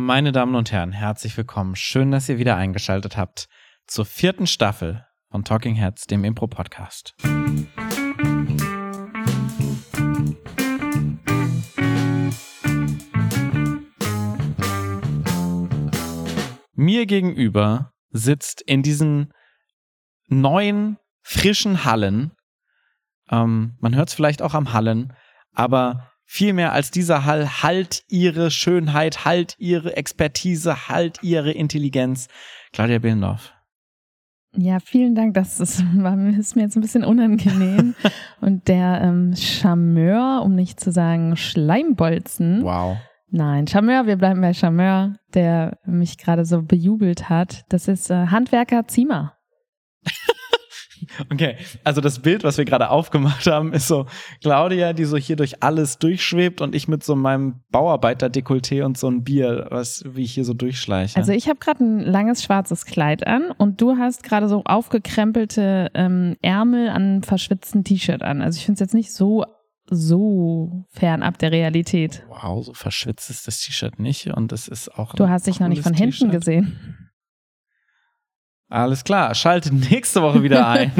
Meine Damen und Herren, herzlich willkommen. Schön, dass ihr wieder eingeschaltet habt zur vierten Staffel von Talking Heads, dem Impro-Podcast. Mir gegenüber sitzt in diesen neuen, frischen Hallen, ähm, man hört es vielleicht auch am Hallen, aber viel mehr als dieser Hall halt ihre Schönheit, halt ihre Expertise, halt ihre Intelligenz. Claudia Billendorf. Ja, vielen Dank. Das ist, ist mir jetzt ein bisschen unangenehm. Und der ähm, Charmeur, um nicht zu sagen Schleimbolzen. Wow. Nein, Charmeur, wir bleiben bei Charmeur, der mich gerade so bejubelt hat. Das ist äh, Handwerker Ziemer. Okay, also das Bild, was wir gerade aufgemacht haben, ist so Claudia, die so hier durch alles durchschwebt und ich mit so meinem Bauarbeiter-Dekolleté und so ein Bier, was wie ich hier so durchschleiche. Also ich habe gerade ein langes schwarzes Kleid an und du hast gerade so aufgekrempelte ähm, Ärmel an einem verschwitzten T-Shirt an. Also ich finde es jetzt nicht so so fernab der Realität. Wow, so verschwitzt ist das T-Shirt nicht und es ist auch. Du hast dich noch nicht von hinten gesehen. Alles klar, schaltet nächste Woche wieder ein,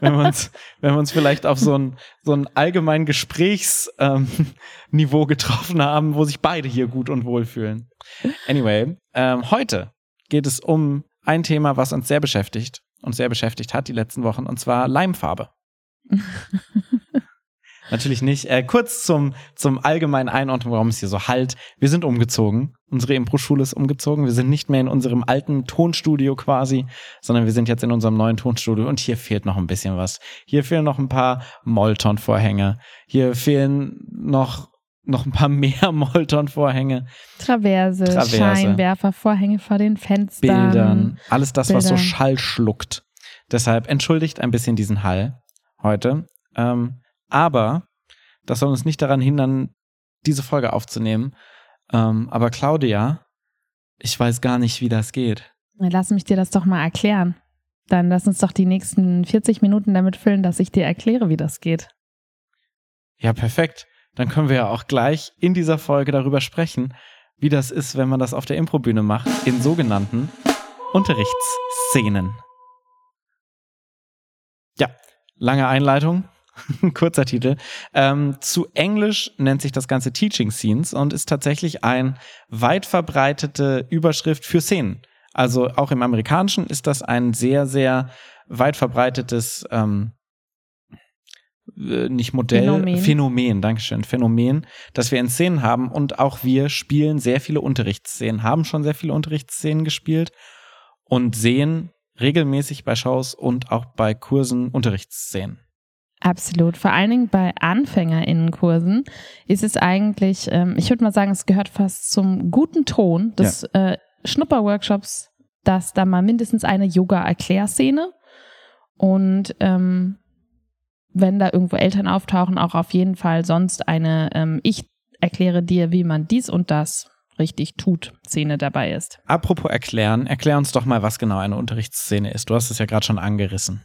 wenn wir uns, wenn wir uns vielleicht auf so ein, so ein allgemein Gesprächsniveau ähm, getroffen haben, wo sich beide hier gut und wohl fühlen. Anyway, ähm, heute geht es um ein Thema, was uns sehr beschäftigt und sehr beschäftigt hat die letzten Wochen, und zwar Leimfarbe. Natürlich nicht. Äh, kurz zum, zum allgemeinen Einordnung, warum es hier so halt. Wir sind umgezogen. Unsere Impro-Schule ist umgezogen. Wir sind nicht mehr in unserem alten Tonstudio quasi, sondern wir sind jetzt in unserem neuen Tonstudio und hier fehlt noch ein bisschen was. Hier fehlen noch ein paar Molton-Vorhänge. Hier fehlen noch noch ein paar mehr Molton-Vorhänge. Traverse, Traverse, Scheinwerfer, Vorhänge vor den Fenstern. Bildern, alles das, Bildern. was so Schall schluckt. Deshalb entschuldigt ein bisschen diesen Hall heute. Ähm, aber das soll uns nicht daran hindern, diese Folge aufzunehmen. Ähm, aber Claudia, ich weiß gar nicht, wie das geht. Lass mich dir das doch mal erklären. Dann lass uns doch die nächsten 40 Minuten damit füllen, dass ich dir erkläre, wie das geht. Ja, perfekt. Dann können wir ja auch gleich in dieser Folge darüber sprechen, wie das ist, wenn man das auf der Improbühne macht, in sogenannten Unterrichtsszenen. Ja, lange Einleitung. kurzer Titel. Ähm, zu Englisch nennt sich das Ganze Teaching Scenes und ist tatsächlich ein weit verbreitete Überschrift für Szenen. Also auch im Amerikanischen ist das ein sehr, sehr weit verbreitetes ähm, äh, nicht Modell, Phänomen. Phänomen, Dankeschön, Phänomen, dass wir in Szenen haben und auch wir spielen sehr viele Unterrichtsszenen, haben schon sehr viele Unterrichtsszenen gespielt und sehen regelmäßig bei Shows und auch bei Kursen Unterrichtsszenen. Absolut. Vor allen Dingen bei AnfängerInnenkursen ist es eigentlich, ähm, ich würde mal sagen, es gehört fast zum guten Ton des ja. äh, Schnupperworkshops, dass da mal mindestens eine Yoga-Erklärszene und ähm, wenn da irgendwo Eltern auftauchen, auch auf jeden Fall sonst eine ähm, Ich erkläre dir, wie man dies und das richtig tut, Szene dabei ist. Apropos erklären, erklär uns doch mal, was genau eine Unterrichtsszene ist. Du hast es ja gerade schon angerissen.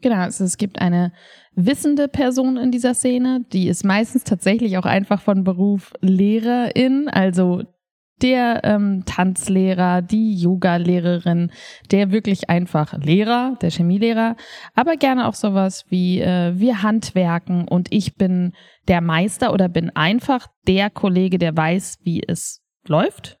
Genau, also es gibt eine wissende Person in dieser Szene, die ist meistens tatsächlich auch einfach von Beruf Lehrerin, also der ähm, Tanzlehrer, die Yoga-Lehrerin, der wirklich einfach Lehrer, der Chemielehrer, aber gerne auch sowas wie äh, wir handwerken und ich bin der Meister oder bin einfach der Kollege, der weiß, wie es läuft.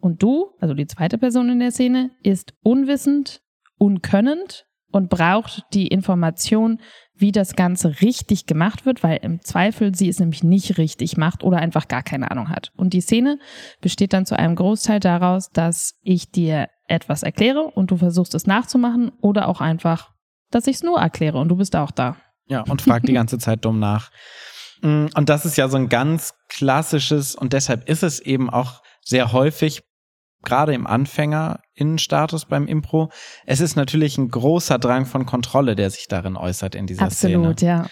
Und du, also die zweite Person in der Szene, ist unwissend, unkönnend, und braucht die Information, wie das Ganze richtig gemacht wird, weil im Zweifel sie es nämlich nicht richtig macht oder einfach gar keine Ahnung hat. Und die Szene besteht dann zu einem Großteil daraus, dass ich dir etwas erkläre und du versuchst es nachzumachen oder auch einfach, dass ich es nur erkläre und du bist auch da. Ja, und frag die ganze Zeit dumm nach. Mm, und das ist ja so ein ganz klassisches und deshalb ist es eben auch sehr häufig gerade im Anfängerinnenstatus beim Impro, es ist natürlich ein großer Drang von Kontrolle, der sich darin äußert in dieser Absolut, Szene. ja.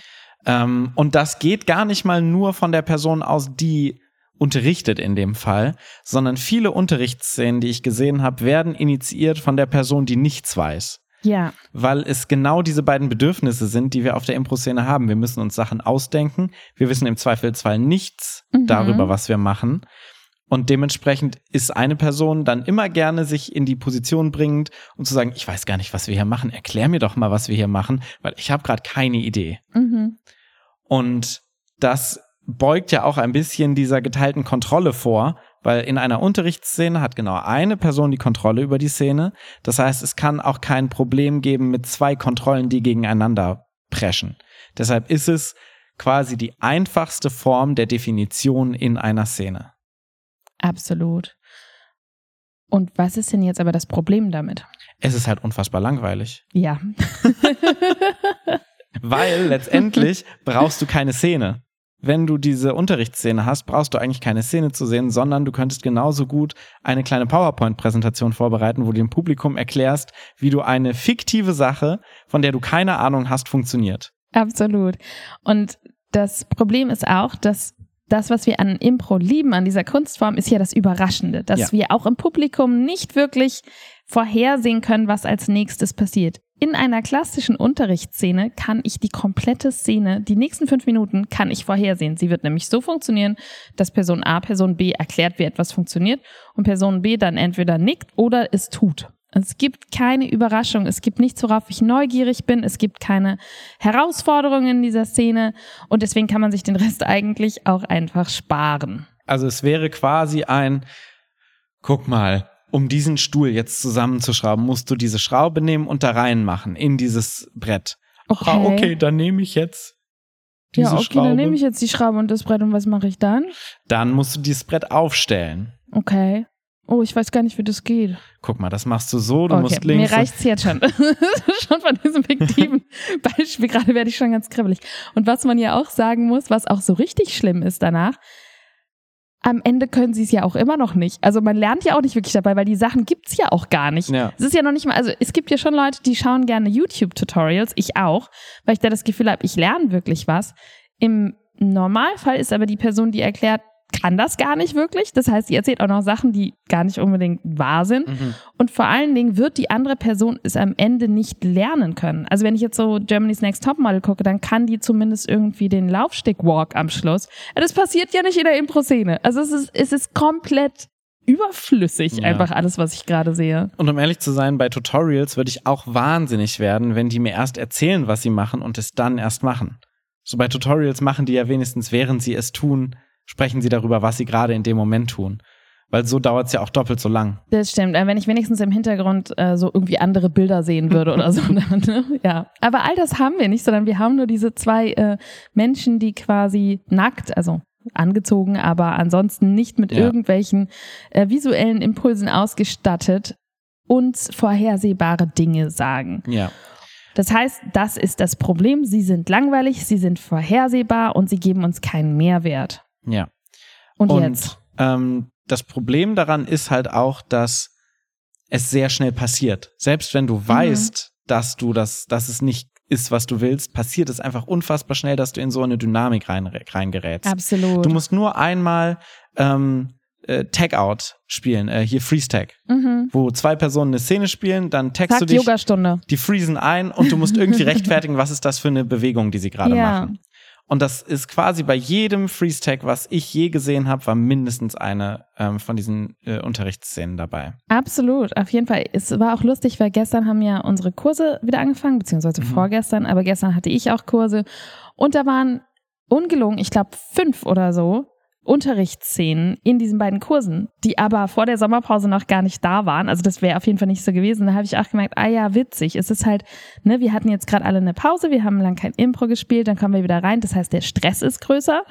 Ähm, und das geht gar nicht mal nur von der Person aus, die unterrichtet in dem Fall, sondern viele Unterrichtsszenen, die ich gesehen habe, werden initiiert von der Person, die nichts weiß. Ja. Weil es genau diese beiden Bedürfnisse sind, die wir auf der Impro-Szene haben. Wir müssen uns Sachen ausdenken. Wir wissen im Zweifelsfall nichts mhm. darüber, was wir machen. Und dementsprechend ist eine Person dann immer gerne sich in die Position bringend, um zu sagen, ich weiß gar nicht, was wir hier machen. Erklär mir doch mal, was wir hier machen, weil ich habe gerade keine Idee. Mhm. Und das beugt ja auch ein bisschen dieser geteilten Kontrolle vor, weil in einer Unterrichtsszene hat genau eine Person die Kontrolle über die Szene. Das heißt, es kann auch kein Problem geben mit zwei Kontrollen, die gegeneinander preschen. Deshalb ist es quasi die einfachste Form der Definition in einer Szene. Absolut. Und was ist denn jetzt aber das Problem damit? Es ist halt unfassbar langweilig. Ja. Weil letztendlich brauchst du keine Szene. Wenn du diese Unterrichtsszene hast, brauchst du eigentlich keine Szene zu sehen, sondern du könntest genauso gut eine kleine PowerPoint-Präsentation vorbereiten, wo du dem Publikum erklärst, wie du eine fiktive Sache, von der du keine Ahnung hast, funktioniert. Absolut. Und das Problem ist auch, dass das, was wir an Impro lieben, an dieser Kunstform, ist ja das Überraschende, dass Ja. wir auch im Publikum nicht wirklich vorhersehen können, was als nächstes passiert. In einer klassischen Unterrichtsszene kann ich die komplette Szene, die nächsten fünf Minuten, kann ich vorhersehen. Sie wird nämlich so funktionieren, dass Person A Person B erklärt, wie etwas funktioniert und Person B dann entweder nickt oder es tut. Es gibt keine Überraschung, es gibt nichts, worauf ich neugierig bin, es gibt keine Herausforderungen in dieser Szene und deswegen kann man sich den Rest eigentlich auch einfach sparen. Also es wäre quasi ein, guck mal, um diesen Stuhl jetzt zusammenzuschrauben, musst du diese Schraube nehmen und da reinmachen in dieses Brett. Okay. Ah, okay, dann nehme ich jetzt diese ja, okay, Schraube. dann nehme ich jetzt die Schraube und das Brett und was mache ich dann? dann musst du dieses Brett aufstellen. Okay. Oh, ich weiß gar nicht, wie das geht. Guck mal, das machst du so, du okay, musst links. mir reicht's jetzt schon. schon von diesem fiktiven Beispiel gerade werde ich schon ganz kribbelig. Und was man ja auch sagen muss, was auch so richtig schlimm ist danach, am Ende können sie es ja auch immer noch nicht. Also man lernt ja auch nicht wirklich dabei, weil die Sachen gibt's ja auch gar nicht. Ja. Es ist ja noch nicht mal, also es gibt ja schon Leute, die schauen gerne YouTube-Tutorials, ich auch, weil ich da das Gefühl habe, ich lerne wirklich was. Im Normalfall ist aber die Person, die erklärt, kann das gar nicht wirklich. Das heißt, sie erzählt auch noch Sachen, die gar nicht unbedingt wahr sind. Mhm. Und vor allen Dingen wird die andere Person es am Ende nicht lernen können. Also wenn ich jetzt so Germany's Next Topmodel gucke, dann kann die zumindest irgendwie den Laufstick-Walk am Schluss. Das passiert ja nicht in der Impro-Szene. Also es ist, es ist komplett überflüssig, Ja. einfach alles, was ich gerade sehe. Und um ehrlich zu sein, bei Tutorials würde ich auch wahnsinnig werden, wenn die mir erst erzählen, was sie machen und es dann erst machen. So bei Tutorials machen die ja wenigstens, während sie es tun, sprechen sie darüber, was sie gerade in dem Moment tun. Weil so dauert es ja auch doppelt so lang. Das stimmt. Äh, Wenn ich wenigstens im Hintergrund äh, so irgendwie andere Bilder sehen würde oder so. Dann, ne? Ja. Aber all das haben wir nicht, sondern wir haben nur diese zwei äh, Menschen, die quasi nackt, also angezogen, aber ansonsten nicht mit Ja. irgendwelchen äh, visuellen Impulsen ausgestattet, uns vorhersehbare Dinge sagen. Ja. Das heißt, das ist das Problem. Sie sind langweilig, sie sind vorhersehbar und sie geben uns keinen Mehrwert. Ja. Und, Und jetzt? ähm, das Problem daran ist halt auch, dass es sehr schnell passiert. Selbst wenn du weißt, dass du das, dass es nicht ist, was du willst, passiert es einfach unfassbar schnell, dass du in so eine Dynamik rein, reingerätst. Absolut. Du musst nur einmal ähm, äh, Tag-Out spielen, äh, hier Freeze-Tag, mhm. wo zwei Personen eine Szene spielen, dann tagst du dich, Yogastunde. die freezen ein und du musst irgendwie rechtfertigen, was ist das für eine Bewegung, die sie gerade Ja. machen. Und das ist quasi bei jedem Freeze-Tag, was ich je gesehen habe, war mindestens eine ähm, von diesen äh, Unterrichtsszenen dabei. Absolut, auf jeden Fall. Es war auch lustig, weil gestern haben ja unsere Kurse wieder angefangen, beziehungsweise Mhm. vorgestern, aber gestern hatte ich auch Kurse. Und da waren ungelogen, ich glaube, fünf oder so Unterrichtsszenen in diesen beiden Kursen, die aber vor der Sommerpause noch gar nicht da waren. Also das wäre auf jeden Fall nicht so gewesen. Da habe ich auch gemerkt, ah ja, witzig. Es ist halt, ne, wir hatten jetzt gerade alle eine Pause, wir haben lang kein Impro gespielt, dann kommen wir wieder rein. Das heißt, der Stress ist größer.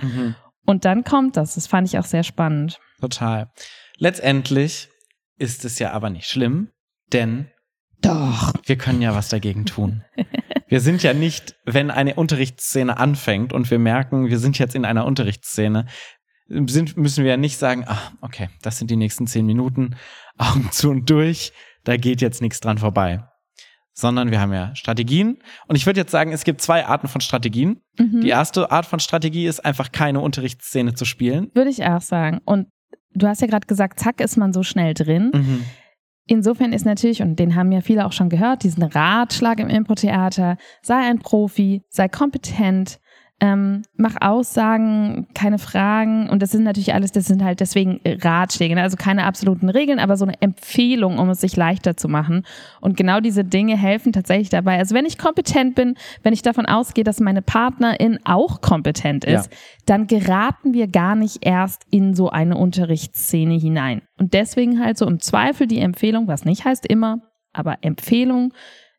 Und dann kommt das. Das fand ich auch sehr spannend. Total. Letztendlich ist es ja aber nicht schlimm, denn Doch. wir können ja was dagegen tun. Wir sind ja nicht, wenn eine Unterrichtsszene anfängt und wir merken, wir sind jetzt in einer Unterrichtsszene, sind, müssen wir ja nicht sagen, ah, okay, das sind die nächsten zehn Minuten, Augen zu und durch, da geht jetzt nichts dran vorbei. Sondern wir haben ja Strategien. Und ich würde jetzt sagen, es gibt zwei Arten von Strategien. Mhm. Die erste Art von Strategie ist einfach keine Unterrichtsszene zu spielen. Würde ich auch sagen. Und du hast ja gerade gesagt, zack, ist man so schnell drin. Mhm. Insofern ist natürlich, und den haben ja viele auch schon gehört, diesen Ratschlag im Impro-Theater, sei ein Profi, sei kompetent, ähm, mach Aussagen, keine Fragen. Und das sind natürlich alles, das sind halt deswegen Ratschläge, ne? also keine absoluten Regeln, aber so eine Empfehlung, um es sich leichter zu machen. Und genau diese Dinge helfen tatsächlich dabei. Also wenn ich kompetent bin, wenn ich davon ausgehe, dass meine Partnerin auch kompetent ist, ja. dann geraten wir gar nicht erst in so eine Unterrichtsszene hinein. Und deswegen halt so im Zweifel die Empfehlung, was nicht heißt immer, aber Empfehlung,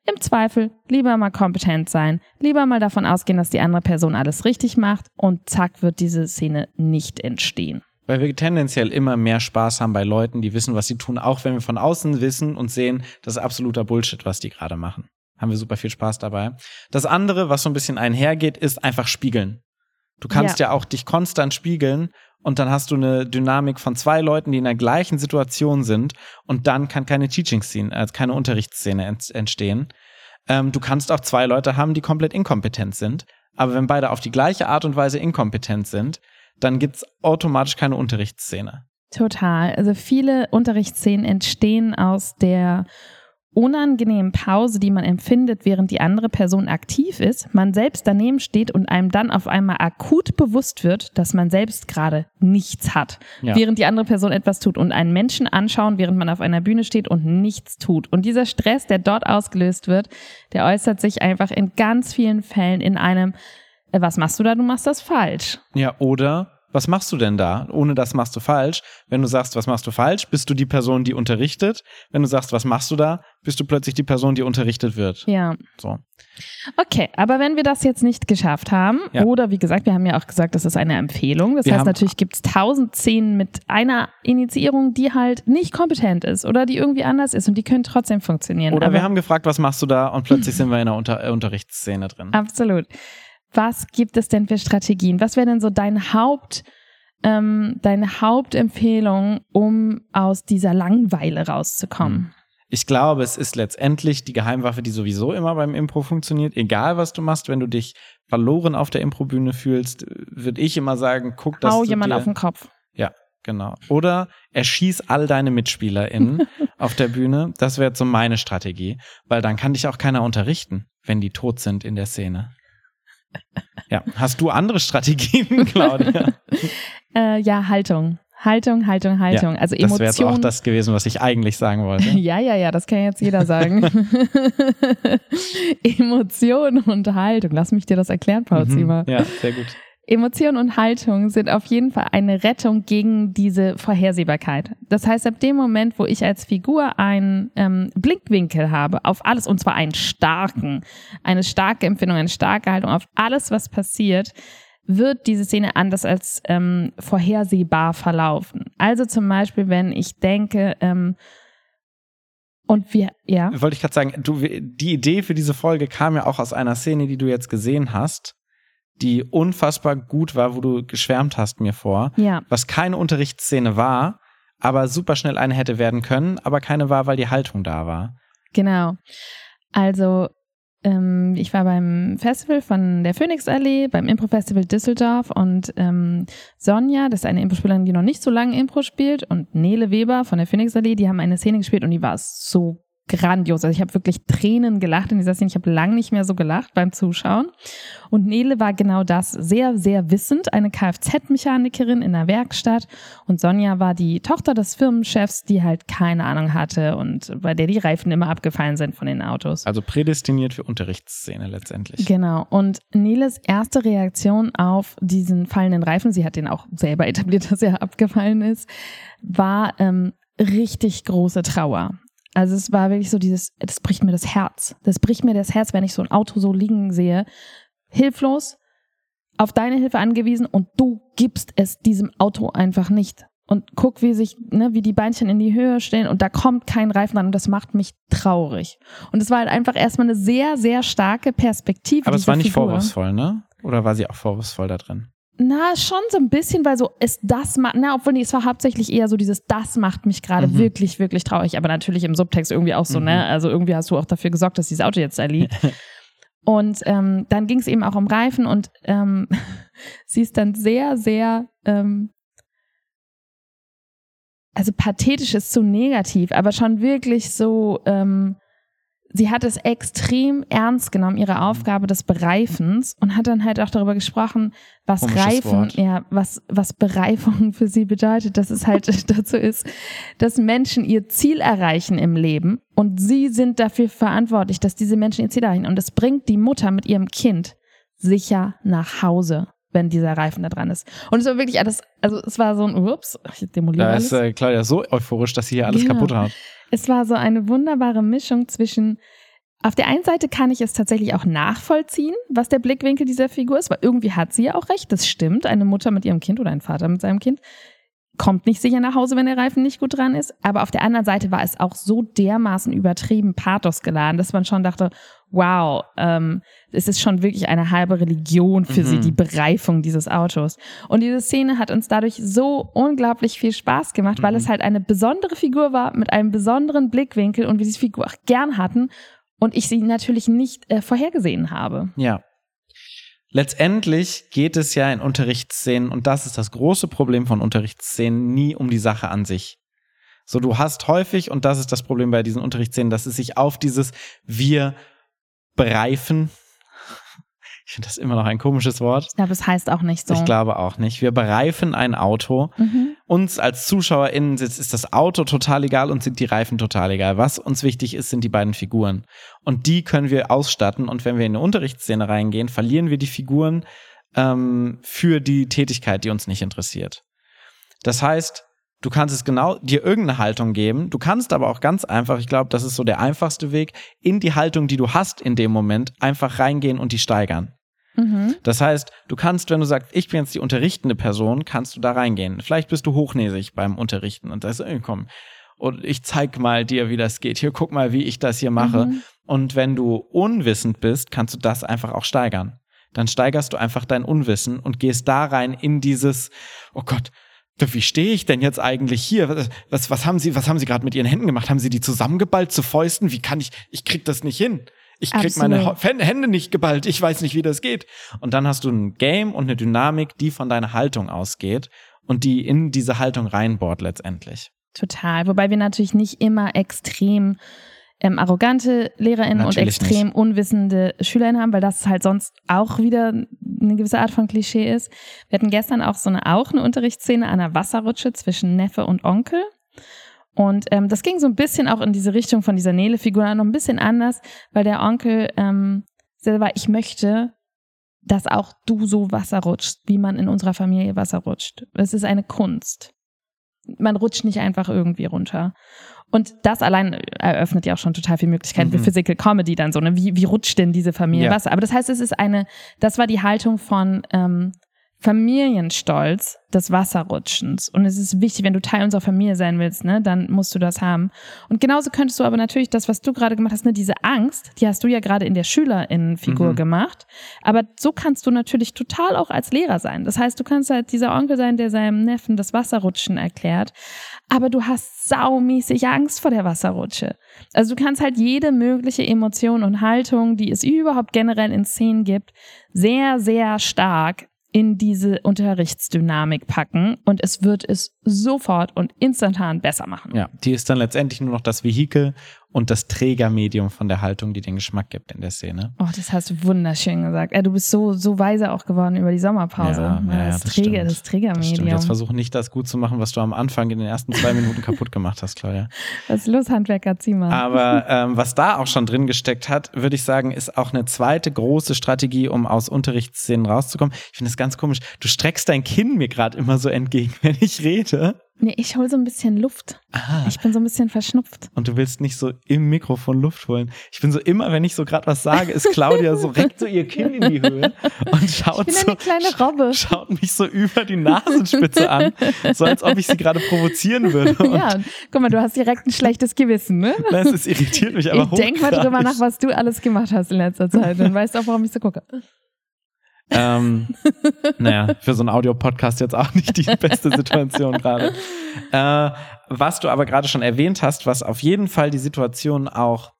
im Zweifel lieber mal kompetent sein, lieber mal davon ausgehen, dass die andere Person alles richtig macht und zack wird diese Szene nicht entstehen. Weil wir tendenziell immer mehr Spaß haben bei Leuten, die wissen, was sie tun, auch wenn wir von außen wissen und sehen, das ist absoluter Bullshit, was die gerade machen. Haben wir super viel Spaß dabei. Das andere, was so ein bisschen einhergeht, ist einfach spiegeln. Du kannst ja, ja auch dich konstant spiegeln und dann hast du eine Dynamik von zwei Leuten, die in der gleichen Situation sind und dann kann keine Teaching-Szene, also keine Unterrichtsszene ent entstehen. Ähm, du kannst auch zwei Leute haben, die komplett inkompetent sind, aber wenn beide auf die gleiche Art und Weise inkompetent sind, dann gibt's automatisch keine Unterrichtsszene. Total. Also viele Unterrichtsszenen entstehen aus der unangenehmen Pause, die man empfindet, während die andere Person aktiv ist, man selbst daneben steht und einem dann auf einmal akut bewusst wird, dass man selbst gerade nichts hat, ja. während die andere Person etwas tut und einen Menschen anschauen, während man auf einer Bühne steht und nichts tut. Und dieser Stress, der dort ausgelöst wird, der äußert sich einfach in ganz vielen Fällen in einem, äh, was machst du da? Du machst das falsch. Ja, oder was machst du denn da? Ohne das machst du falsch. Wenn du sagst, was machst du falsch, bist du die Person, die unterrichtet. Wenn du sagst, was machst du da, bist du plötzlich die Person, die unterrichtet wird. Ja. So. Okay, aber wenn wir das jetzt nicht geschafft haben, ja. oder wie gesagt, wir haben ja auch gesagt, das ist eine Empfehlung. Das wir heißt, natürlich gibt es tausend Szenen mit einer Initiierung, die halt nicht kompetent ist oder die irgendwie anders ist und die können trotzdem funktionieren. Oder aber wir haben gefragt, was machst du da und plötzlich sind wir in einer Unter äh, Unterrichtsszene drin. Absolut was gibt es denn für Strategien? Was wäre denn so dein Haupt, ähm, deine Hauptempfehlung, um aus dieser Langeweile rauszukommen? Hm. Ich glaube, es ist letztendlich die Geheimwaffe, die sowieso immer beim Impro funktioniert. Egal, was du machst, wenn du dich verloren auf der Improbühne fühlst, würde ich immer sagen, guck, dass Hau du jemand auf den Kopf. Ja, genau. Oder erschieß all deine MitspielerInnen auf der Bühne. Das wäre so meine Strategie, weil dann kann dich auch keiner unterrichten, wenn die tot sind in der Szene. Ja, hast du andere Strategien, Claudia? äh, ja, Haltung. Haltung, Haltung, Haltung. Ja, also Emotion. Das wäre jetzt auch das gewesen, was ich eigentlich sagen wollte. ja, ja, ja, das kann jetzt jeder sagen. Emotion und Haltung. Lass mich dir das erklären, Paul mhm, Zimmer. Ja, sehr gut. Emotion und Haltung sind auf jeden Fall eine Rettung gegen diese Vorhersehbarkeit. Das heißt, ab dem Moment, wo ich als Figur einen ähm, Blickwinkel habe auf alles, und zwar einen starken, eine starke Empfindung, eine starke Haltung auf alles, was passiert, wird diese Szene anders als ähm, vorhersehbar verlaufen. Also zum Beispiel, wenn ich denke, ähm, und wir, ja. Wollte ich gerade sagen, du, die Idee für diese Folge kam ja auch aus einer Szene, die du jetzt gesehen hast die unfassbar gut war, wo du geschwärmt hast mir vor. Ja. Was keine Unterrichtsszene war, aber super schnell eine hätte werden können, aber keine war, weil die Haltung da war. Genau. Also ähm, ich war beim Festival von der Phoenixallee, beim Impro-Festival Düsseldorf und ähm, Sonja, das ist eine Impro-Spielerin, die noch nicht so lange Impro spielt und Nele Weber von der Phoenixallee, die haben eine Szene gespielt und die war so grandios. Also ich habe wirklich Tränen gelacht in dieser Szene. Ich habe lang nicht mehr so gelacht beim Zuschauen. Und Nele war genau das, sehr, sehr wissend, eine Kfz-Mechanikerin in der Werkstatt. Und Sonja war die Tochter des Firmenchefs, die halt keine Ahnung hatte und bei der die Reifen immer abgefallen sind von den Autos. Also prädestiniert für Unterrichtsszene letztendlich. Genau. Und Neles erste Reaktion auf diesen fallenden Reifen, sie hat den auch selber etabliert, dass er abgefallen ist, war ähm, richtig große Trauer. Also es war wirklich so dieses, das bricht mir das Herz. Das bricht mir das Herz, wenn ich so ein Auto so liegen sehe. Hilflos, auf deine Hilfe angewiesen und du gibst es diesem Auto einfach nicht. Und guck, wie sich, ne, wie die Beinchen in die Höhe stehen und da kommt kein Reifen ran und das macht mich traurig. Und es war halt einfach erstmal eine sehr, sehr starke Perspektive. Aber es war nicht Figur. vorwurfsvoll, ne? Oder war sie auch vorwurfsvoll da drin? Na, schon so ein bisschen, weil so ist das macht, na, obwohl nee, es war hauptsächlich eher so dieses, das macht mich gerade mhm. wirklich, wirklich traurig. Aber natürlich im Subtext irgendwie auch so, ne? mhm. ne? Also irgendwie hast du auch dafür gesorgt, dass dieses Auto jetzt da liegt. und ähm, dann ging es eben auch um Reifen und ähm, sie ist dann sehr, sehr, ähm, also pathetisch ist zu negativ, aber schon wirklich so, ähm, sie hat es extrem ernst genommen, ihre Aufgabe des Bereifens und hat dann halt auch darüber gesprochen, was Komisches Reifen, Wort. ja, was, was Bereifung für sie bedeutet, dass es halt dazu ist, dass Menschen ihr Ziel erreichen im Leben und sie sind dafür verantwortlich, dass diese Menschen ihr Ziel erreichen. Und es bringt die Mutter mit ihrem Kind sicher nach Hause, wenn dieser Reifen da dran ist. Und es war wirklich alles, also es war so ein, ups, ich demoliere Da alles. ist äh, Claudia so euphorisch, dass sie hier alles Ja. kaputt hat. Es war so eine wunderbare Mischung zwischen auf der einen Seite kann ich es tatsächlich auch nachvollziehen, was der Blickwinkel dieser Figur ist, weil irgendwie hat sie ja auch recht, das stimmt. Eine Mutter mit ihrem Kind oder ein Vater mit seinem Kind kommt nicht sicher nach Hause, wenn der Reifen nicht gut dran ist. Aber auf der anderen Seite war es auch so dermaßen übertrieben Pathos geladen, dass man schon dachte, wow, ähm, es ist schon wirklich eine halbe Religion für Mhm. sie, die Bereifung dieses Autos. Und diese Szene hat uns dadurch so unglaublich viel Spaß gemacht, weil Mhm. es halt eine besondere Figur war mit einem besonderen Blickwinkel und wir diese Figur auch gern hatten und ich sie natürlich nicht äh, vorhergesehen habe. Ja. Letztendlich geht es ja in Unterrichtsszenen, und das ist das große Problem von Unterrichtsszenen, nie um die Sache an sich. So, du hast häufig, und das ist das Problem bei diesen Unterrichtsszenen, dass es sich auf dieses Wir bereifen. Ich finde das immer noch ein komisches Wort. Ich glaube, es heißt auch nicht so. Ich glaube auch nicht. Wir bereifen ein Auto. Mhm. Uns als ZuschauerInnen ist, ist das Auto total egal und sind die Reifen total egal. Was uns wichtig ist, sind die beiden Figuren. Und die können wir ausstatten. Und wenn wir in eine Unterrichtsszene reingehen, verlieren wir die Figuren ähm, für die Tätigkeit, die uns nicht interessiert. Das heißt, du kannst es genau dir irgendeine Haltung geben. Du kannst aber auch ganz einfach, ich glaube, das ist so der einfachste Weg, in die Haltung, die du hast in dem Moment, einfach reingehen und die steigern. Mhm. Das heißt, du kannst, wenn du sagst, ich bin jetzt die unterrichtende Person, kannst du da reingehen. Vielleicht bist du hochnäsig beim Unterrichten und sagst, komm, und ich zeig mal dir, wie das geht. Hier, guck mal, wie ich das hier mache. Mhm. Und wenn du unwissend bist, kannst du das einfach auch steigern. Dann steigerst du einfach dein Unwissen und gehst da rein in dieses, oh Gott, wie stehe ich denn jetzt eigentlich hier? Was, was, was haben Sie, was haben Sie gerade mit Ihren Händen gemacht? Haben Sie die zusammengeballt zu Fäusten? Wie kann ich, ich krieg das nicht hin. Ich krieg Absolut. meine Hände nicht geballt. Ich weiß nicht, wie das geht. Und dann hast du ein Game und eine Dynamik, die von deiner Haltung ausgeht und die in diese Haltung reinbohrt letztendlich. Total. Wobei wir natürlich nicht immer extrem ähm, arrogante LehrerInnen und Natürlich extrem unwissende SchülerInnen haben, weil das halt sonst auch wieder eine gewisse Art von Klischee ist. Wir hatten gestern auch so eine, auch eine Unterrichtsszene an einer Wasserrutsche zwischen Neffe und Onkel. Und ähm, das ging so ein bisschen auch in diese Richtung von dieser Nele-Figur, noch ein bisschen anders, weil der Onkel ähm, selber, ich möchte, dass auch du so Wasser rutschst, wie man in unserer Familie Wasser rutscht. Es ist eine Kunst. Man rutscht nicht einfach irgendwie runter. Und das allein eröffnet ja auch schon total viele Möglichkeiten Mhm. für Physical Comedy dann so, ne? Wie, wie rutscht denn diese Familie Ja. Wasser? Aber das heißt, es ist eine, das war die Haltung von ähm, Familienstolz des Wasserrutschens. Und es ist wichtig, wenn du Teil unserer Familie sein willst, ne, dann musst du das haben. Und genauso könntest du aber natürlich das, was du gerade gemacht hast, ne, diese Angst, die hast du ja gerade in der Schülerinnenfigur Mhm. gemacht. Aber so kannst du natürlich total auch als Lehrer sein. Das heißt, du kannst halt dieser Onkel sein, der seinem Neffen das Wasserrutschen erklärt. Aber du hast saumäßig Angst vor der Wasserrutsche. Also du kannst halt jede mögliche Emotion und Haltung, die es überhaupt generell in Szenen gibt, sehr, sehr stark in diese Unterrichtsdynamik packen und es wird es sofort und instantan besser machen. Ja, die ist dann letztendlich nur noch das Vehikel und das Trägermedium von der Haltung, die den Geschmack gibt in der Szene. Oh, das hast du wunderschön gesagt. Ey, du bist so, so weise auch geworden über die Sommerpause. Ja, ja, das, das Träger, das Das. Trägermedium. Jetzt versuche nicht das gut zu machen, was du am Anfang in den ersten zwei Minuten kaputt gemacht hast, Claudia. Was ist los, Handwerker, zieh mal. Aber ähm, was da auch schon drin gesteckt hat, würde ich sagen, ist auch eine zweite große Strategie, um aus Unterrichtsszenen rauszukommen. Ich finde es ganz komisch. Du streckst dein Kinn mir gerade immer so entgegen, wenn ich rede. Nee, ich hol so ein bisschen Luft. Ah. Ich bin so ein bisschen verschnupft. Und du willst nicht so im Mikrofon Luft holen. Ich bin so immer, wenn ich so gerade was sage, ist Claudia so reckt so ihr Kinn in die Höhe und schaut so, eine kleine Robbe. schaut mich so über die Nasenspitze an, so als ob ich sie gerade provozieren würde. Und Ja, guck mal, du hast direkt ein schlechtes Gewissen, ne? das ist irritiert mich aber ich denk mal drüber nach, was du alles gemacht hast in letzter Zeit. Dann weißt du auch, warum ich so gucke. Ähm, naja, für so einen Audio-Podcast jetzt auch nicht die beste Situation gerade. Äh, was du aber gerade schon erwähnt hast, was auf jeden Fall die Situation auch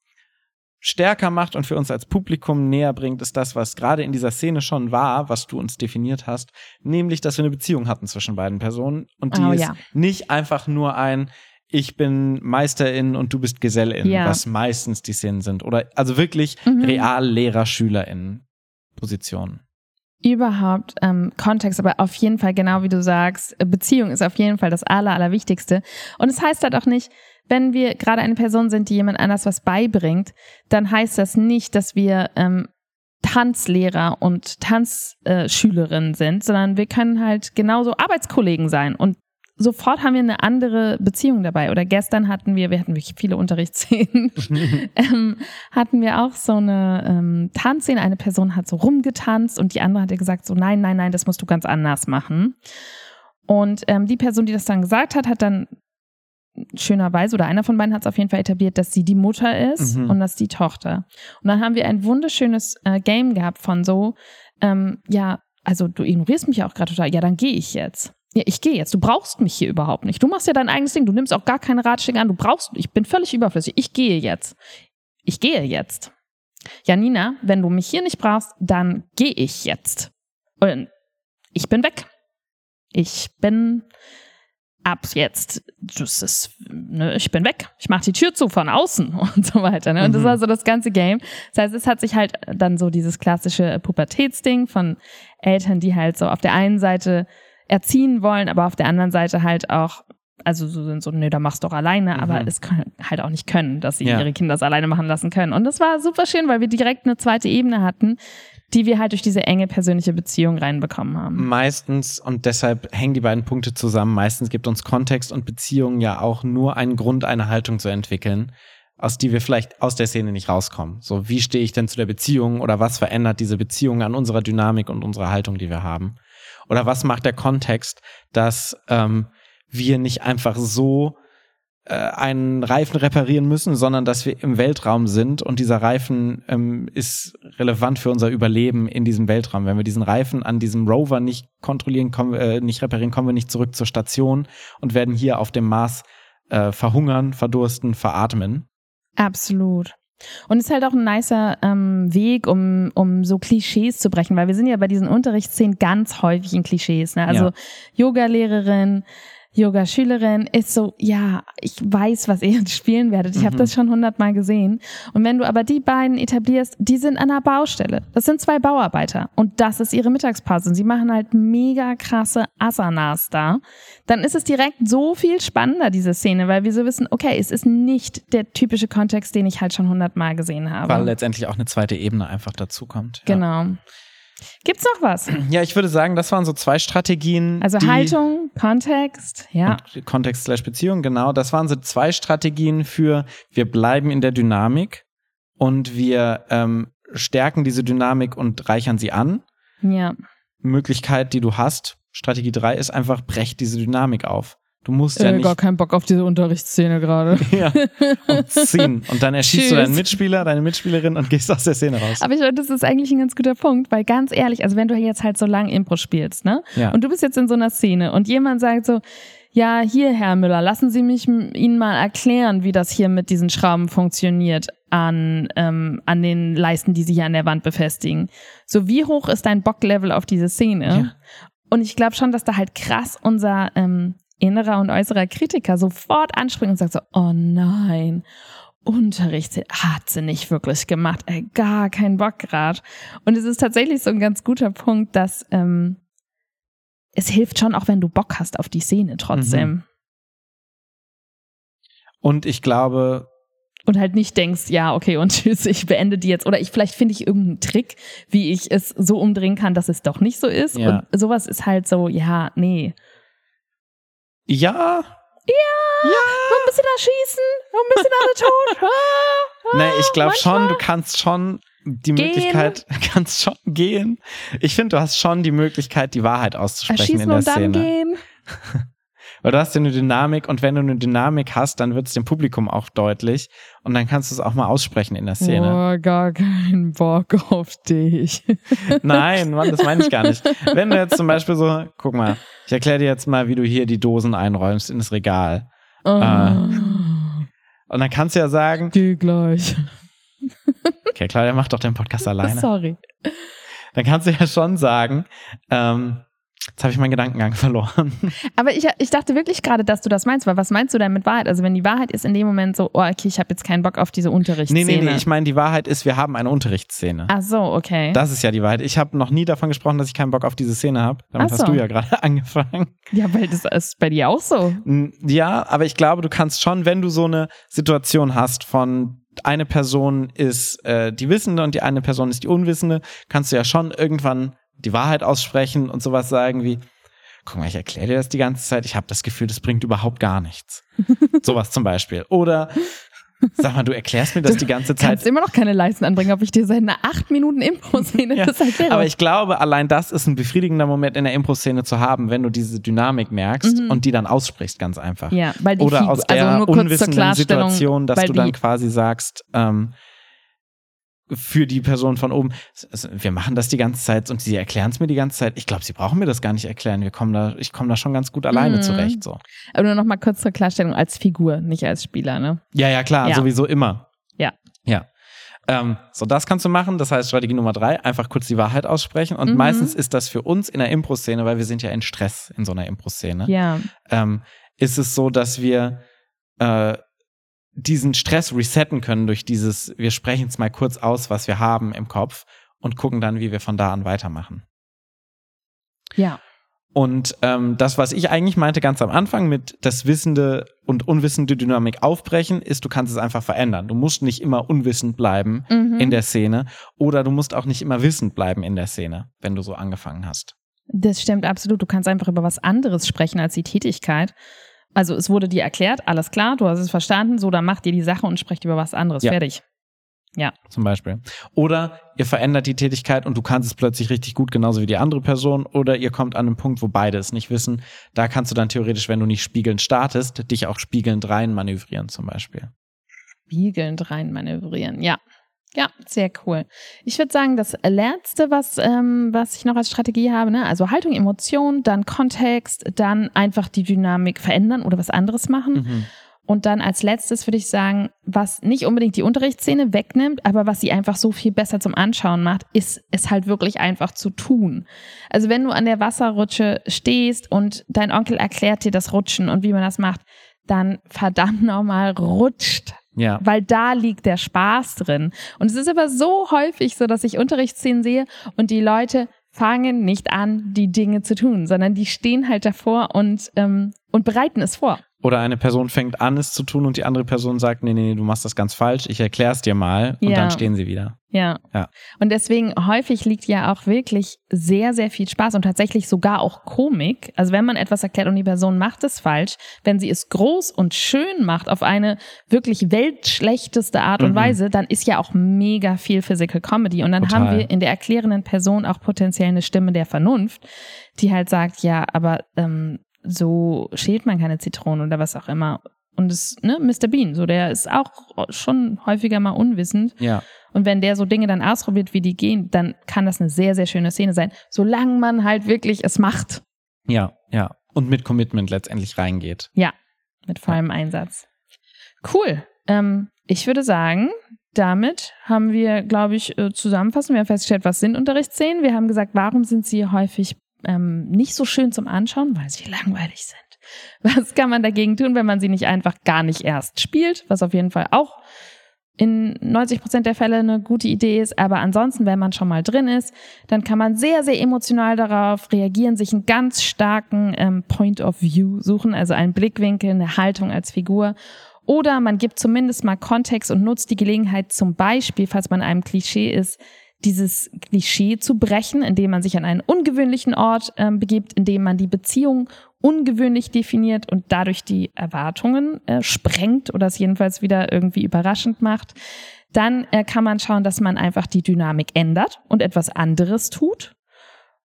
stärker macht und für uns als Publikum näher bringt, ist das, was gerade in dieser Szene schon war, was du uns definiert hast, nämlich, dass wir eine Beziehung hatten zwischen beiden Personen und die Oh, ist ja. nicht einfach nur ein ich bin Meisterin und du bist Gesellin, Ja. was meistens die Szenen sind. Oder also wirklich Mhm. Reallehrer-SchülerInnen Positionen. Überhaupt ähm, Kontext, aber auf jeden Fall, genau wie du sagst, äh, Beziehung ist auf jeden Fall das Aller, Allerwichtigste. Und es heißt halt auch nicht, wenn wir gerade eine Person sind, die jemand anders was beibringt, dann heißt das nicht, dass wir ähm, Tanzlehrer und Tanzschülerinnen sind, sondern wir können halt genauso Arbeitskollegen sein und sofort haben wir eine andere Beziehung dabei. Oder gestern hatten wir, wir hatten wirklich viele Unterrichtsszenen, ähm, hatten wir auch so eine ähm, Tanzszene. Eine Person hat so rumgetanzt und die andere hat gesagt so, nein, nein, nein, das musst du ganz anders machen. Und ähm, die Person, die das dann gesagt hat, hat dann schönerweise, oder einer von beiden hat es auf jeden Fall etabliert, dass sie die Mutter ist Mhm. und dass die Tochter. Und dann haben wir ein wunderschönes äh, Game gehabt von so, ähm, ja, also du ignorierst mich ja auch gerade total, ja, dann gehe ich jetzt. Ja, ich gehe jetzt. Du brauchst mich hier überhaupt nicht. Du machst ja dein eigenes Ding. Du nimmst auch gar keine Ratschläge an. Du brauchst, ich bin völlig überflüssig. Ich gehe jetzt. Ich gehe jetzt. Janina, wenn du mich hier nicht brauchst, dann gehe ich jetzt. Und ich bin weg. Ich bin ab jetzt, das ist, ne, ich bin weg. Ich mache die Tür zu von außen und so weiter. Ne? Und das Mhm. war so das ganze Game. Das heißt, es hat sich halt dann so dieses klassische Pubertätsding von Eltern, die halt so auf der einen Seite erziehen wollen, aber auf der anderen Seite halt auch, also so sind so, nee, da machst du doch alleine, aber Mhm. es können halt auch nicht können, dass sie Ja. ihre Kinder das alleine machen lassen können. Und das war super schön, weil wir direkt eine zweite Ebene hatten, die wir halt durch diese enge persönliche Beziehung reinbekommen haben. Meistens, und deshalb hängen die beiden Punkte zusammen, meistens gibt uns Kontext und Beziehung ja auch nur einen Grund, eine Haltung zu entwickeln, aus die wir vielleicht aus der Szene nicht rauskommen. So, wie stehe ich denn zu der Beziehung oder was verändert diese Beziehung an unserer Dynamik und unserer Haltung, die wir haben? Oder was macht der Kontext, dass ähm, wir nicht einfach so äh, einen Reifen reparieren müssen, sondern dass wir im Weltraum sind und dieser Reifen ähm, ist relevant für unser Überleben in diesem Weltraum. Wenn wir diesen Reifen an diesem Rover nicht kontrollieren, kommen, äh, nicht reparieren, kommen wir nicht zurück zur Station und werden hier auf dem Mars äh, verhungern, verdursten, veratmen. Absolut. Und es ist halt auch ein nicer ähm, Weg, um, um so Klischees zu brechen, weil wir sind ja bei diesen Unterrichtsszenen ganz häufig in Klischees. Ne? Also Ja. Yoga-Lehrerin, Yoga-Schülerin ist so, ja, ich weiß, was ihr jetzt spielen werdet. Ich habe Mhm. das schon hundertmal gesehen. Und wenn du aber die beiden etablierst, die sind an einer Baustelle. Das sind zwei Bauarbeiter und das ist ihre Mittagspause. Und sie machen halt mega krasse Asanas da. Dann ist es direkt so viel spannender, diese Szene, weil wir so wissen, okay, es ist nicht der typische Kontext, den ich halt schon hundertmal gesehen habe. Weil letztendlich auch eine zweite Ebene einfach dazukommt. Ja. Gibt's noch was? Ja, ich würde sagen, das waren so zwei Strategien. Also Haltung, Kontext, ja. Kontext slash Beziehung, genau. Das waren so zwei Strategien für, wir bleiben in der Dynamik und wir ähm, stärken diese Dynamik und reichern sie an. Ja. Möglichkeit, die du hast, Strategie 3 ist einfach, brech diese Dynamik auf. Du musst ja Äh, nicht gar keinen Bock auf diese Unterrichtsszene gerade. ja, und ziehen. Und dann erschießt du Tschüss. deinen Mitspieler, deine Mitspielerin und gehst aus der Szene raus. Aber ich finde, das ist eigentlich ein ganz guter Punkt, weil ganz ehrlich, also wenn du jetzt halt so lang Impro spielst, ne? Ja. Und du bist jetzt in so einer Szene und jemand sagt so, ja, hier, Herr Müller, lassen Sie mich Ihnen mal erklären, wie das hier mit diesen Schrauben funktioniert an, ähm, an den Leisten, die Sie hier an der Wand befestigen. So, wie hoch ist dein Bocklevel auf diese Szene? Ja. Und ich glaube schon, dass da halt krass unser ähm, innerer und äußerer Kritiker sofort anspringt und sagt so, oh nein, Unterricht hat sie nicht wirklich gemacht, ey, gar keinen Bock grad. Und es ist tatsächlich so ein ganz guter Punkt, dass ähm, es hilft schon, auch wenn du Bock hast auf die Szene trotzdem. Und ich glaube, Und halt nicht denkst, ja, okay, und tschüss, ich beende die jetzt. Oder ich vielleicht finde ich irgendeinen Trick, wie ich es so umdrehen kann, dass es doch nicht so ist. Ja. Und sowas ist halt so, ja, nee. Ja, Noch ein bisschen erschießen, noch ein bisschen alle tot. Ah, ah, Nee, ich glaube schon, du kannst schon die Gehen. Möglichkeit, kannst schon gehen. Ich finde, du hast schon die Möglichkeit, die Wahrheit auszusprechen Erschießen in der und dann Szene. gehen. Weil du hast ja eine Dynamik und wenn du eine Dynamik hast, dann wird es dem Publikum auch deutlich und dann kannst du es auch mal aussprechen in der Szene. Oh, gar keinen Bock auf dich. Nein, Mann, das meine ich gar nicht. Wenn du jetzt zum Beispiel so, guck mal, ich erkläre dir jetzt mal, wie du hier die Dosen einräumst in das Regal. Oh, Und dann kannst du ja sagen, Geh gleich. okay, Claudia, mach doch den Podcast alleine. Sorry. dann kannst du ja schon sagen, ähm, Jetzt habe ich meinen Gedankengang verloren. Aber ich, ich dachte wirklich gerade, dass du das meinst, weil was meinst du denn mit Wahrheit? Also wenn die Wahrheit ist in dem Moment so, oh, okay, ich habe jetzt keinen Bock auf diese Unterrichtsszene. Nee, nee, nee, ich meine, die Wahrheit ist, wir haben eine Unterrichtsszene. Ach so, okay. Das ist ja die Wahrheit. Ich habe noch nie davon gesprochen, dass ich keinen Bock auf diese Szene habe. Damit Ach hast so. du ja gerade angefangen. ja, weil das ist bei dir auch so. Ja, aber ich glaube, du kannst schon, wenn du so eine Situation hast von eine Person ist äh, die Wissende und die eine Person ist die Unwissende, kannst du ja schon irgendwann die Wahrheit aussprechen und sowas sagen wie, guck mal, ich erkläre dir das die ganze Zeit, ich habe das Gefühl, das bringt überhaupt gar nichts. sowas zum Beispiel. Oder sag mal, du erklärst mir das die ganze Zeit. Kannst immer noch keine Leisten anbringen, ob ich dir seit einer acht Minuten Impro-Szene Ja, das erkläre. Aber ich glaube, allein das ist ein befriedigender Moment in der Impro-Szene zu haben, wenn du diese Dynamik merkst und die dann aussprichst, ganz einfach. Mhm. ja, weil die Oder Figur- aus der also nur kurz unwissenden Situation, dass du dann quasi sagst, ähm, für die Person von oben, wir machen das die ganze Zeit und sie erklären es mir die ganze Zeit. Ich glaube, sie brauchen mir das gar nicht erklären. Wir kommen da, ich komme da schon ganz gut alleine Mhm. zurecht. So. Aber nur noch mal kurz zur Klarstellung als Figur, nicht als Spieler, ne? Ja, ja, klar, Ja. sowieso immer. Ja. Ja. Ähm, so, das kannst du machen. Das heißt, Strategie Nummer drei, einfach kurz die Wahrheit aussprechen. Und Mhm. meistens ist das für uns in der Impro-Szene, weil wir sind ja in Stress in so einer Impro-Szene. Ja. ähm, ist es so, dass wir äh, diesen Stress resetten können durch dieses, wir sprechen es mal kurz aus, was wir haben im Kopf und gucken dann, wie wir von da an weitermachen. Ja. Und ähm, das, was ich eigentlich meinte ganz am Anfang mit das wissende und unwissende Dynamik aufbrechen, ist, du kannst es einfach verändern. Du musst nicht immer unwissend bleiben Mhm. in der Szene oder du musst auch nicht immer wissend bleiben in der Szene, wenn du so angefangen hast. Das stimmt absolut. Du kannst einfach über was anderes sprechen als die Tätigkeit. Also es wurde dir erklärt, alles klar, du hast es verstanden, so dann macht ihr die Sache und sprecht über was anderes. Ja. Fertig. Zum Beispiel. Oder ihr verändert die Tätigkeit und du kannst es plötzlich richtig gut, genauso wie die andere Person. Oder ihr kommt an einen Punkt, wo beide es nicht wissen. Da kannst du dann theoretisch, wenn du nicht spiegelnd startest, dich auch spiegelnd rein manövrieren zum Beispiel. Spiegelnd rein manövrieren. Ja. Ja, sehr cool. Ich würde sagen, das letzte, was, ähm, was ich noch als Strategie habe, ne? also Haltung, Emotion, dann Kontext, dann einfach die Dynamik verändern oder was anderes machen. Mhm. Und dann als letztes würde ich sagen, was nicht unbedingt die Unterrichtsszene wegnimmt, aber was sie einfach so viel besser zum Anschauen macht, ist es halt wirklich einfach zu tun. Also wenn du an der Wasserrutsche stehst und dein Onkel erklärt dir das Rutschen und wie man das macht, dann verdammt nochmal rutscht. Ja. Weil da liegt der Spaß drin. Und es ist aber so häufig so, dass ich Unterrichtsszenen sehe und die Leute fangen nicht an, die Dinge zu tun, sondern die stehen halt davor und, ähm, und bereiten es vor. Oder eine Person fängt an, es zu tun und die andere Person sagt, nee, nee, nee, du machst das ganz falsch, ich erklär's dir mal und Ja. dann stehen sie wieder. Ja. Ja. Und deswegen häufig liegt ja auch wirklich sehr, sehr viel Spaß und tatsächlich sogar auch Komik. Also wenn man etwas erklärt und die Person macht es falsch, wenn sie es groß und schön macht auf eine wirklich weltschlechteste Art und Mhm. Weise, dann ist ja auch mega viel Physical Comedy. Und dann Total. haben wir in der erklärenden Person auch potenziell eine Stimme der Vernunft, die halt sagt, ja, aber ähm, so schält man keine Zitronen oder was auch immer. Und es, ne, Mr. Bean, so der ist auch schon häufiger mal unwissend. Ja. Und wenn der so Dinge dann ausprobiert, wie die gehen, dann kann das eine sehr, sehr schöne Szene sein, solange man halt wirklich es macht. Ja, ja. Und mit Commitment letztendlich reingeht. Mit vollem Einsatz. Cool. Ähm, ich würde sagen, damit haben wir, glaube ich, äh, zusammenfassend, wir haben festgestellt, was sind Unterrichtsszenen. Wir haben gesagt, warum sind sie häufig ähm, nicht so schön zum Anschauen, weil sie langweilig sind. Was kann man dagegen tun, wenn man sie nicht einfach gar nicht erst spielt, was auf jeden Fall auch in 90 Prozent der Fälle eine gute Idee ist. Aber ansonsten, wenn man schon mal drin ist, dann kann man sehr, sehr emotional darauf reagieren, sich einen ganz starken ähm, Point of View suchen, also einen Blickwinkel, eine Haltung als Figur. Oder man gibt zumindest mal Kontext und nutzt die Gelegenheit zum Beispiel, falls man in einem Klischee ist, dieses Klischee zu brechen, indem man sich an einen ungewöhnlichen Ort ähm, begibt, indem man die Beziehung ungewöhnlich definiert und dadurch die Erwartungen äh, sprengt oder es jedenfalls wieder irgendwie überraschend macht. Dann äh, kann man schauen, dass man einfach die Dynamik ändert und etwas anderes tut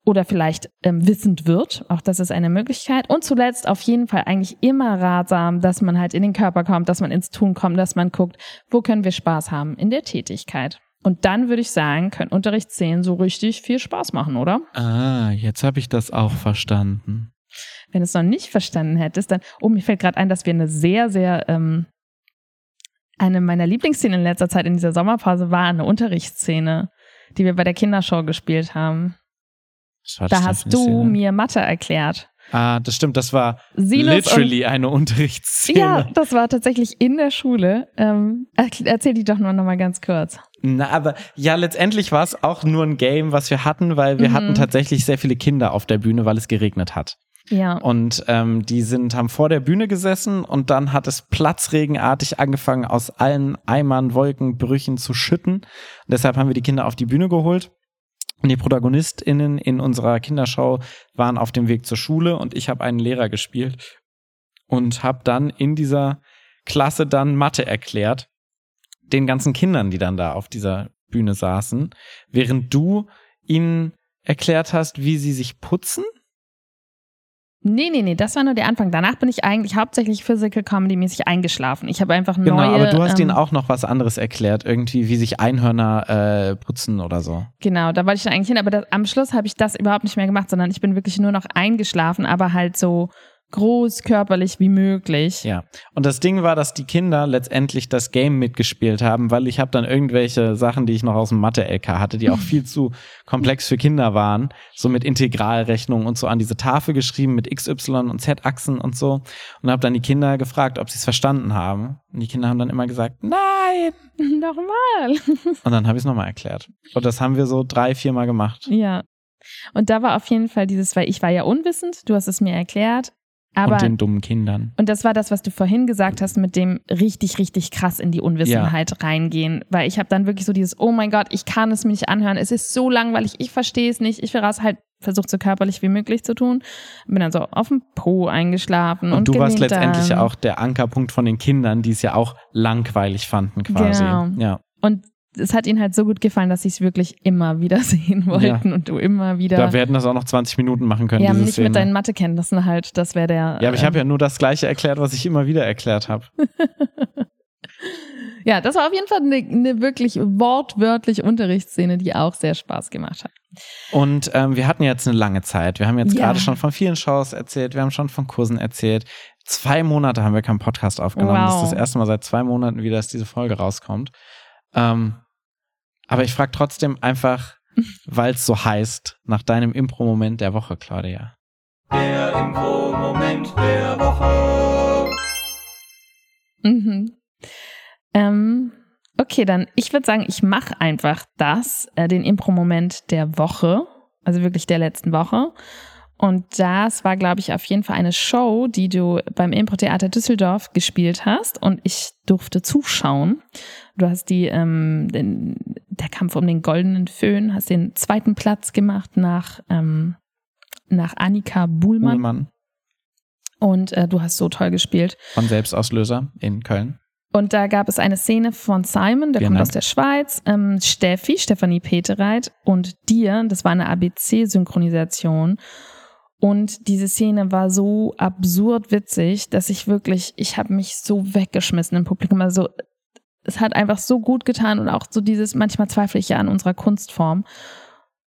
oder vielleicht ähm, wissend wird. Auch das ist eine Möglichkeit. Und zuletzt auf jeden Fall eigentlich immer ratsam, dass man halt in den Körper kommt, dass man ins Tun kommt, dass man guckt, wo können wir Spaß haben in der Tätigkeit. Und dann würde ich sagen, können Unterrichtsszenen so richtig viel Spaß machen, oder? Ah, jetzt habe ich das auch verstanden. Wenn du es noch nicht verstanden hättest, dann, oh, mir fällt gerade ein, dass wir eine sehr, sehr, ähm, eine meiner Lieblingsszenen in letzter Zeit in dieser Sommerpause war eine Unterrichtsszene, die wir bei der Kindershow gespielt haben. Da hast du Szene? mir Mathe erklärt. Ah, das stimmt, das war Sinus literally eine Unterrichtsszene. Ja, das war tatsächlich in der Schule. Ähm, erzähl die doch nur noch mal ganz kurz. Na, aber ja, letztendlich war es auch nur ein Game, was wir hatten, weil wir mhm. hatten tatsächlich sehr viele Kinder auf der Bühne, weil es geregnet hat. Ja. Und ähm, die sind, haben vor der Bühne gesessen und dann hat es platzregenartig angefangen, aus allen Eimern, Wolken, Brüchen zu schütten. Und deshalb haben wir die Kinder auf die Bühne geholt. Und die ProtagonistInnen in unserer Kinderschau waren auf dem Weg zur Schule und ich habe einen Lehrer gespielt und habe dann in dieser Klasse dann Mathe erklärt. Den ganzen Kindern, die dann da auf dieser Bühne saßen, während du ihnen erklärt hast, wie sie sich putzen Nee, nee, nee, das war nur der Anfang. Danach bin ich eigentlich hauptsächlich Physical Comedy mäßig eingeschlafen. Ich habe einfach neue. Genau, aber du hast ähm, denen auch noch was anderes erklärt, irgendwie wie sich Einhörner äh, putzen oder so. Genau, da wollte ich dann eigentlich hin, aber das, am Schluss habe ich das überhaupt nicht mehr gemacht, sondern ich bin wirklich nur noch eingeschlafen, aber halt so groß körperlich wie möglich. Ja. Und das Ding war, dass die Kinder letztendlich das Game mitgespielt haben, weil ich habe dann irgendwelche Sachen, die ich noch aus dem Mathe-LK hatte, die auch viel zu komplex für Kinder waren, so mit Integralrechnungen und so an diese Tafel geschrieben mit XY und Z-Achsen und so und habe dann die Kinder gefragt, ob sie es verstanden haben. Und die Kinder haben dann immer gesagt, nein, nochmal. und dann habe ich es nochmal erklärt. Und das haben wir so drei, viermal gemacht. Ja. Und da war auf jeden Fall dieses, weil ich war ja unwissend, du hast es mir erklärt, aber, und den dummen Kindern. Und das war das, was du vorhin gesagt hast, mit dem richtig, richtig krass in die Unwissenheit ja. reingehen. Weil ich habe dann wirklich so dieses, oh mein Gott, ich kann es mir nicht anhören, es ist so langweilig, ich verstehe es nicht, ich will raus halt versucht so körperlich wie möglich zu tun. Bin dann so auf dem Po eingeschlafen. Und, und du warst letztendlich ja auch der Ankerpunkt von den Kindern, die es ja auch langweilig fanden quasi. Genau. Ja. Und es hat ihnen halt so gut gefallen, dass sie es wirklich immer wieder sehen wollten ja. und du immer wieder. Da werden das auch noch 20 Minuten machen können. Ja, nicht Szene. mit deinen Mathekenntnissen halt, das wäre der. Ja, aber ich habe ja nur das Gleiche erklärt, was ich immer wieder erklärt habe. ja, das war auf jeden Fall eine, eine wirklich wortwörtlich Unterrichtsszene, die auch sehr Spaß gemacht hat. Und ähm, wir hatten jetzt eine lange Zeit. Wir haben jetzt ja. gerade schon von vielen Shows erzählt, wir haben schon von Kursen erzählt. Zwei Monate haben wir keinen Podcast aufgenommen. Wow. Das ist das erste Mal seit zwei Monaten wieder, dass diese Folge rauskommt. Ähm, aber ich frage trotzdem einfach, weil es so heißt, nach deinem Impro-Moment der Woche, Claudia. Der Impro-Moment der Woche. Mhm. Ähm, okay, dann ich würde sagen, ich mache einfach das, äh, den Impro-Moment der Woche, also wirklich der letzten Woche. Und das war, glaube ich, auf jeden Fall eine Show, die du beim Impro-Theater Düsseldorf gespielt hast. Und ich durfte zuschauen. Du hast die, ähm, den, der Kampf um den goldenen Föhn, hast den zweiten Platz gemacht nach, ähm, nach Annika Buhlmann. Buhlmann. Und äh, du hast so toll gespielt. Von Selbstauslöser in Köln. Und da gab es eine Szene von Simon, der Vielen kommt Dank. aus der Schweiz, ähm, Steffi, Stefanie Petereit und dir, das war eine ABC-Synchronisation. Und diese Szene war so absurd witzig, dass ich wirklich, ich habe mich so weggeschmissen im Publikum. Also es hat einfach so gut getan und auch so dieses, manchmal zweifle ich ja an unserer Kunstform,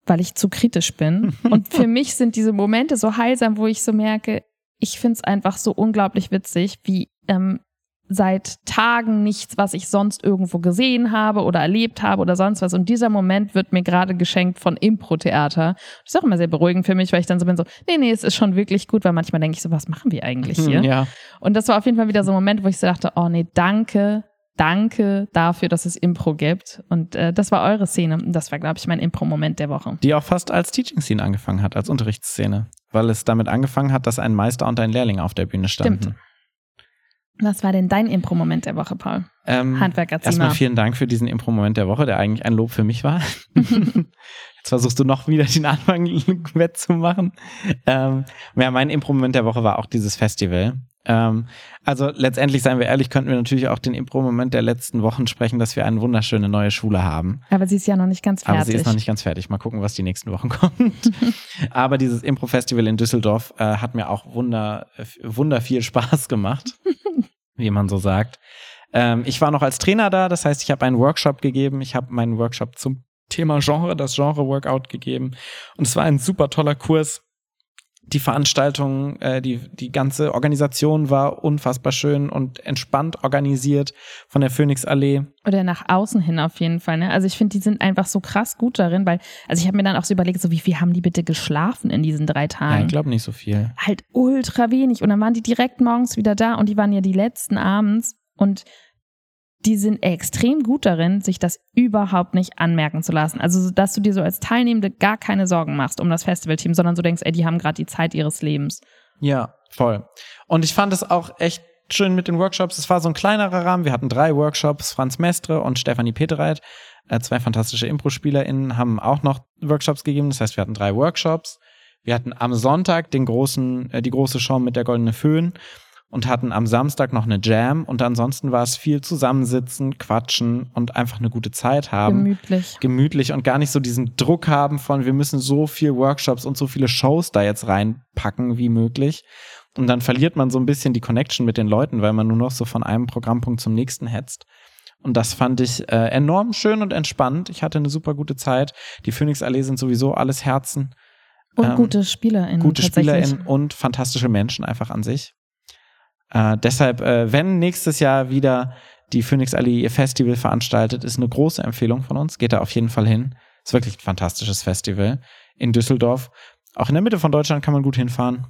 weil ich zu kritisch bin. Und für mich sind diese Momente so heilsam, wo ich so merke, ich finde es einfach so unglaublich witzig, wie ähm, seit Tagen nichts, was ich sonst irgendwo gesehen habe oder erlebt habe oder sonst was. Und dieser Moment wird mir gerade geschenkt von Impro-Theater. Das ist auch immer sehr beruhigend für mich, weil ich dann so bin so, nee, nee, es ist schon wirklich gut, weil manchmal denke ich so, was machen wir eigentlich hier? Ja. Und das war auf jeden Fall wieder so ein Moment, wo ich so dachte, oh nee, danke, danke dafür, dass es Impro gibt. Und äh, das war eure Szene. Und das war, glaube ich, mein Impro-Moment der Woche. Die auch fast als Teaching-Scene angefangen hat, als Unterrichtsszene. Weil es damit angefangen hat, dass ein Meister und ein Lehrling auf der Bühne standen. Stimmt. Was war denn dein Impro-Moment der Woche, Paul? Ähm, Handwerker Erstmal vielen Dank für diesen Impro-Moment der Woche, der eigentlich ein Lob für mich war. Jetzt versuchst du noch wieder den Anfang wettzumachen. Ähm, ja, mein Impro-Moment der Woche war auch dieses Festival. Ähm, also letztendlich, seien wir ehrlich, könnten wir natürlich auch den Impro-Moment der letzten Wochen sprechen, dass wir eine wunderschöne neue Schule haben. Aber sie ist ja noch nicht ganz fertig. Aber sie ist noch nicht ganz fertig. Mal gucken, was die nächsten Wochen kommt. Aber dieses Impro-Festival in Düsseldorf äh, hat mir auch wunder, wunder viel Spaß gemacht, wie man so sagt. Ähm, ich war noch als Trainer da, das heißt, ich habe einen Workshop gegeben. Ich habe meinen Workshop zum Thema Genre, das Genre-Workout gegeben. Und es war ein super toller Kurs die Veranstaltung, äh, die, die ganze Organisation war unfassbar schön und entspannt organisiert von der Phoenixallee. Oder nach außen hin auf jeden Fall. Ne? Also ich finde, die sind einfach so krass gut darin, weil, also ich habe mir dann auch so überlegt, so wie viel haben die bitte geschlafen in diesen drei Tagen? Ja, ich glaube nicht so viel. Halt ultra wenig. Und dann waren die direkt morgens wieder da und die waren ja die letzten abends und die sind extrem gut darin, sich das überhaupt nicht anmerken zu lassen. Also, dass du dir so als Teilnehmende gar keine Sorgen machst um das Festivalteam, sondern so denkst, ey, die haben gerade die Zeit ihres Lebens. Ja, voll. Und ich fand es auch echt schön mit den Workshops. Es war so ein kleinerer Rahmen. Wir hatten drei Workshops. Franz Mestre und Stefanie Petereit, äh, zwei fantastische Impro-SpielerInnen, haben auch noch Workshops gegeben. Das heißt, wir hatten drei Workshops. Wir hatten am Sonntag den großen, äh, die große Show mit der goldene Föhn und hatten am Samstag noch eine Jam und ansonsten war es viel zusammensitzen, quatschen und einfach eine gute Zeit haben. Gemütlich. Gemütlich und gar nicht so diesen Druck haben von, wir müssen so viel Workshops und so viele Shows da jetzt reinpacken wie möglich. Und dann verliert man so ein bisschen die Connection mit den Leuten, weil man nur noch so von einem Programmpunkt zum nächsten hetzt. Und das fand ich äh, enorm schön und entspannt. Ich hatte eine super gute Zeit. Die Phoenix-Allee sind sowieso alles Herzen. Und Ähm, gute SpielerInnen. gute. SpielerInnen und fantastische Menschen einfach an sich. Äh, deshalb, äh, wenn nächstes Jahr wieder die Phoenix Allee ihr Festival veranstaltet, ist eine große Empfehlung von uns. Geht da auf jeden Fall hin. Ist wirklich ein fantastisches Festival in Düsseldorf. Auch in der Mitte von Deutschland kann man gut hinfahren.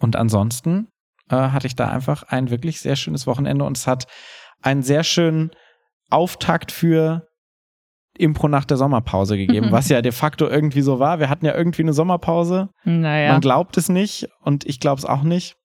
Und ansonsten äh, hatte ich da einfach ein wirklich sehr schönes Wochenende und es hat einen sehr schönen Auftakt für Impro nach der Sommerpause gegeben, Mhm. was ja de facto irgendwie so war. Wir hatten ja irgendwie eine Sommerpause. Naja. Man glaubt es nicht und ich glaube es auch nicht.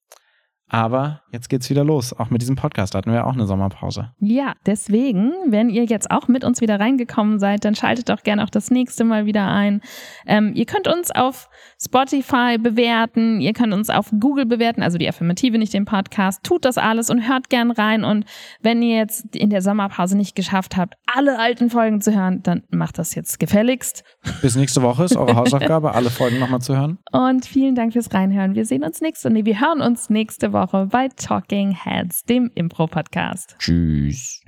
Aber jetzt geht's wieder los. Auch mit diesem Podcast hatten wir auch eine Sommerpause. Ja, deswegen, wenn ihr jetzt auch mit uns wieder reingekommen seid, dann schaltet doch gerne auch das nächste Mal wieder ein. Ähm, ihr könnt uns auf Spotify bewerten, ihr könnt uns auf Google bewerten, also die Affirmative, nicht den Podcast. Tut das alles und hört gern rein. Und wenn ihr jetzt in der Sommerpause nicht geschafft habt, alle alten Folgen zu hören, dann macht das jetzt gefälligst. Bis nächste Woche ist eure Hausaufgabe, alle Folgen nochmal zu hören. Und vielen Dank fürs Reinhören. Wir sehen uns nächste, nee, wir hören uns nächste Woche bei Talking Heads, dem Impro-Podcast. Tschüss.